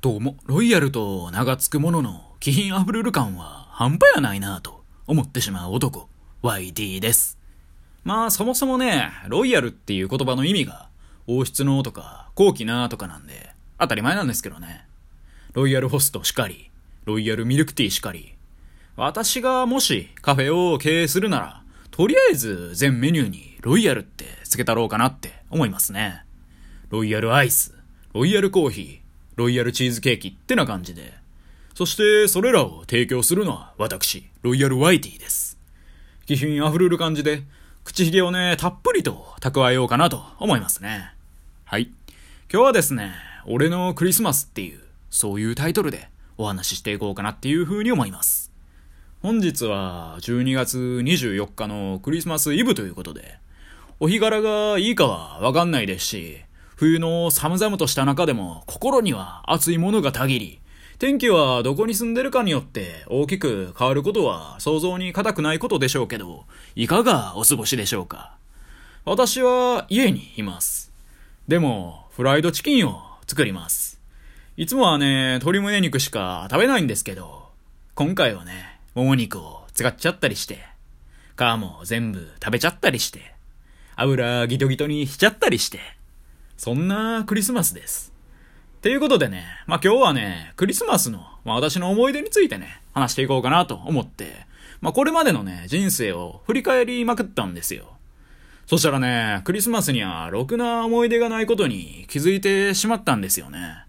どうも、ロイヤルと名が付くものの、気品あふれる感は半端やないなぁと思ってしまう男、YT です。まあ、そもそもね、ロイヤルっていう言葉の意味が、王室のとか、高貴なとかなんで、当たり前なんですけどね。ロイヤルホストしかり、ロイヤルミルクティーしかり。私がもしカフェを経営するなら、とりあえず全メニューにロイヤルって付けたろうかなって思いますね。ロイヤルアイス、ロイヤルコーヒー、ロイヤルチーズケーキってな感じで。そして、それらを提供するのは私、ロイヤルワイティです。気品溢れる感じで、口ひげをね、たっぷりと蓄えようかなと思いますね。はい。今日はですね、俺のクリスマスっていう、そういうタイトルでお話ししていこうかなっていう風に思います。本日は12月24日のクリスマスイブということで、お日柄がいいかはわかんないですし、冬の寒々とした中でも心には熱いものがたぎり、天気はどこに住んでるかによって大きく変わることは想像に難くないことでしょうけど、いかがお過ごしでしょうか？私は家にいます。でも、フライドチキンを作ります。いつもはね、鶏胸肉しか食べないんですけど、今回はね、もも肉を使っちゃったりして、皮も全部食べちゃったりして、油ギトギトにしちゃったりして、そんなクリスマスです。っていうことでね、まあ、今日はね、クリスマスの、まあ、私の思い出についてね、話していこうかなと思って、まあ、これまでのね、人生を振り返りまくったんですよ。そしたらね、クリスマスにはろくな思い出がないことに気づいてしまったんですよね。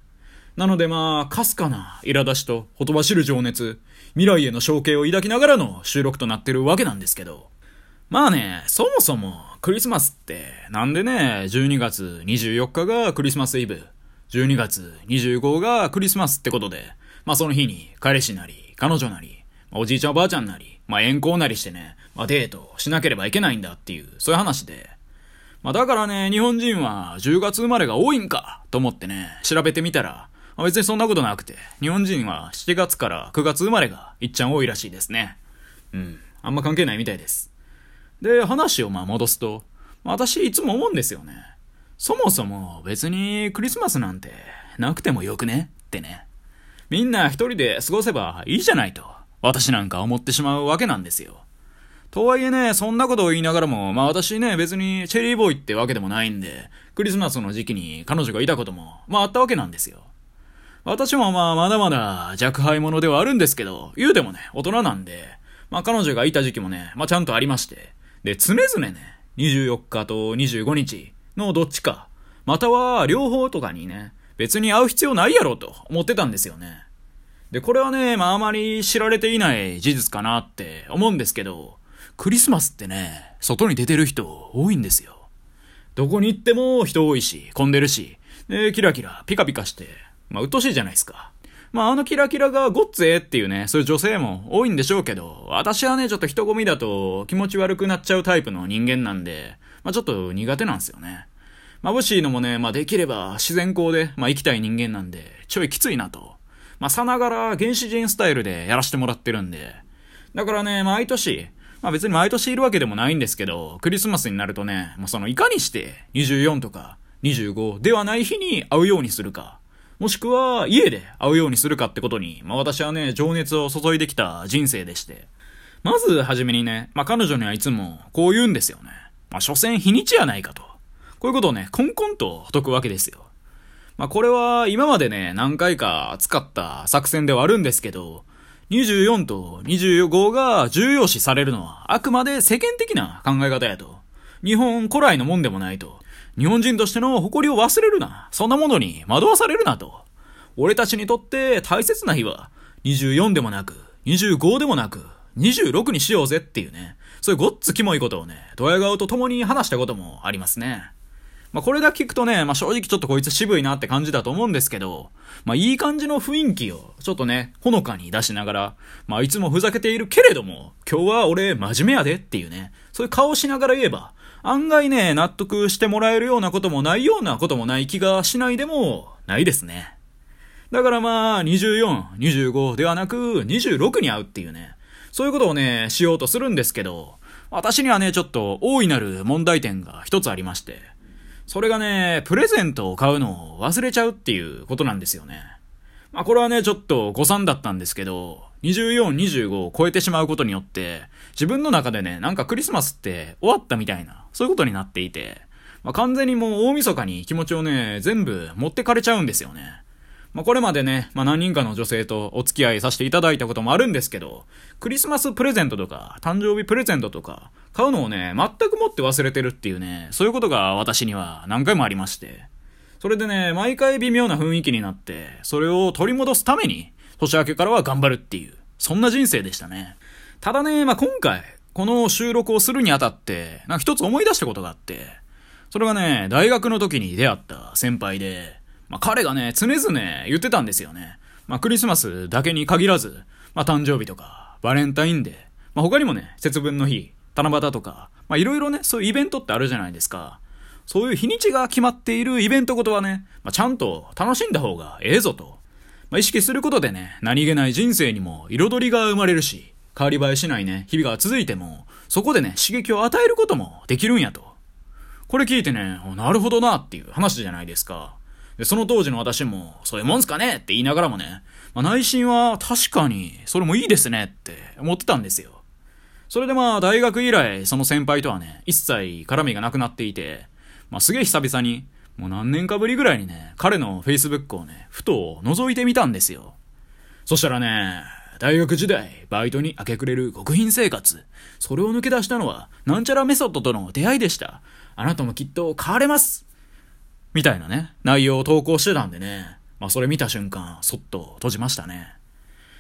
なのでまあ、かすかな苛立ちとほとばしる情熱、未来への承継を抱きながらの収録となってるわけなんですけど、まあね、そもそもクリスマスってなんでね、12月24日がクリスマスイブ、12月25がクリスマスってことで、まあその日に彼氏なり、彼女なり、おじいちゃんおばあちゃんなり、まあ遠行なりしてね、まあデートしなければいけないんだっていう、そういう話で。まあだからね、日本人は10月生まれが多いんかと思ってね、調べてみたら、まあ別にそんなことなくて、日本人は7月から9月生まれがいっちゃん多いらしいですね。うん。あんま関係ないみたいです。で、話をまあ戻すと、私いつも思うんですよね。そもそも別にクリスマスなんてなくてもよくね？ってね。みんな一人で過ごせばいいじゃないと、私なんか思ってしまうわけなんですよ。とはいえね、そんなことを言いながらも、まあ私ね、別にチェリーボーイってわけでもないんで、クリスマスの時期に彼女がいたことも、まああったわけなんですよ。私もまあまだまだ若輩者ではあるんですけど、言うてもね、大人なんで、まあ彼女がいた時期もね、まあちゃんとありまして、で、常々ね、24日と25日のどっちか、または両方とかにね、別に会う必要ないやろと思ってたんですよね。で、これはね、まああまり知られていない事実かなって思うんですけど、クリスマスってね、外に出てる人多いんですよ。どこに行っても人多いし、混んでるし、で、キラキラ、ピカピカして、まあ、鬱陶しいじゃないですか。まあ、あのキラキラがごっつえっていうね、そういう女性も多いんでしょうけど、私はね、ちょっと人混みだと気持ち悪くなっちゃうタイプの人間なんで、まあ、ちょっと苦手なんですよね。眩しいのもね、まあ、できれば自然光で、まあ、生きたい人間なんで、ちょいきついなと。まあ、さながら原始人スタイルでやらせてもらってるんで。だからね、毎年、まあ別に毎年いるわけでもないんですけど、クリスマスになるとね、まあそのいかにして24とか25ではない日に会うようにするか、もしくは家で会うようにするかってことに、まあ私はね、情熱を注いできた人生でして。まずはじめにね、まあ彼女にはいつもこう言うんですよね。まあ所詮日にちやないかと。こういうことをね、コンコンと解くわけですよ。まあこれは今までね、何回か使った作戦ではあるんですけど、24と25が重要視されるのはあくまで世間的な考え方やと。日本古来のもんでもないと。日本人としての誇りを忘れるな。そんなものに惑わされるなと。俺たちにとって大切な日は24でもなく、25でもなく、26にしようぜっていうね。そういうごっつキモいことをね、ドヤ顔と共に話したこともありますね。まあ、これだけ聞くとね、まあ、正直ちょっとこいつ渋いなって感じだと思うんですけど、まあ、いい感じの雰囲気をちょっとね、ほのかに出しながら、まあ、いつもふざけているけれども、今日は俺真面目やでっていうね、そういう顔しながら言えば、案外ね、納得してもらえるようなこともないようなこともない気がしないでもないですね。だからまあ、24、25ではなく、26に会うっていうね、そういうことをね、しようとするんですけど、私にはね、ちょっと大いなる問題点が一つありまして、それがね、プレゼントを買うのを忘れちゃうっていうことなんですよね。まあこれはね、ちょっと誤算だったんですけど、24、25を超えてしまうことによって、自分の中でね、なんかクリスマスって終わったみたいな、そういうことになっていて、まあ完全にもう大晦日に気持ちをね、全部持ってかれちゃうんですよね。まあ、これまでね、まあ、何人かの女性とお付き合いさせていただいたこともあるんですけど、クリスマスプレゼントとか、誕生日プレゼントとか、買うのをね、全くもって忘れてるっていうね、そういうことが私には何回もありまして。それでね、毎回微妙な雰囲気になって、それを取り戻すために、年明けからは頑張るっていう、そんな人生でしたね。ただね、まあ、今回、この収録をするにあたって、なんか一つ思い出したことがあって、それがね、大学の時に出会った先輩で、まあ、彼がね、常々言ってたんですよね。まあ、クリスマスだけに限らず、まあ、誕生日とか、バレンタインデー、まあ、他にもね、節分の日、七夕とか、まあ、いろいろね、そういうイベントってあるじゃないですか。そういう日にちが決まっているイベントごとはね、まあ、ちゃんと楽しんだ方がええぞと。まあ、意識することでね、何気ない人生にも彩りが生まれるし、変わり映えしないね、日々が続いても、そこでね、刺激を与えることもできるんやと。これ聞いてね、なるほどなっていう話じゃないですか。で、その当時の私も、そういうもんすかね？って言いながらもね、まあ、内心は確かに、それもいいですねって思ってたんですよ。それでまあ、大学以来、その先輩とはね、一切絡みがなくなっていて、まあ、すげえ久々に、もう何年かぶりぐらいにね、彼の Facebook をね、ふと覗いてみたんですよ。そしたらね、大学時代、バイトに明け暮れる極貧生活。それを抜け出したのは、なんちゃらメソッドとの出会いでした。あなたもきっと変われますみたいなね、内容を投稿してたんでね。まあそれ見た瞬間、そっと閉じましたね。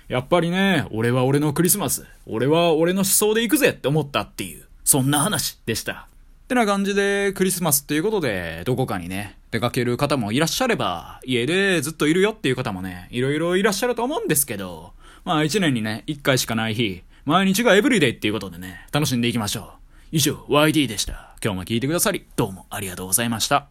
やっぱりね、俺は俺のクリスマス、俺は俺の思想で行くぜって思ったっていう、そんな話でした。ってな感じで、クリスマスっていうことで、どこかにね、出かける方もいらっしゃれば、家でずっといるよっていう方もね、いろいろいらっしゃると思うんですけど、まあ一年にね、一回しかない日、毎日がエブリデイっていうことでね、楽しんでいきましょう。以上、YD でした。今日も聞いてくださり、どうもありがとうございました。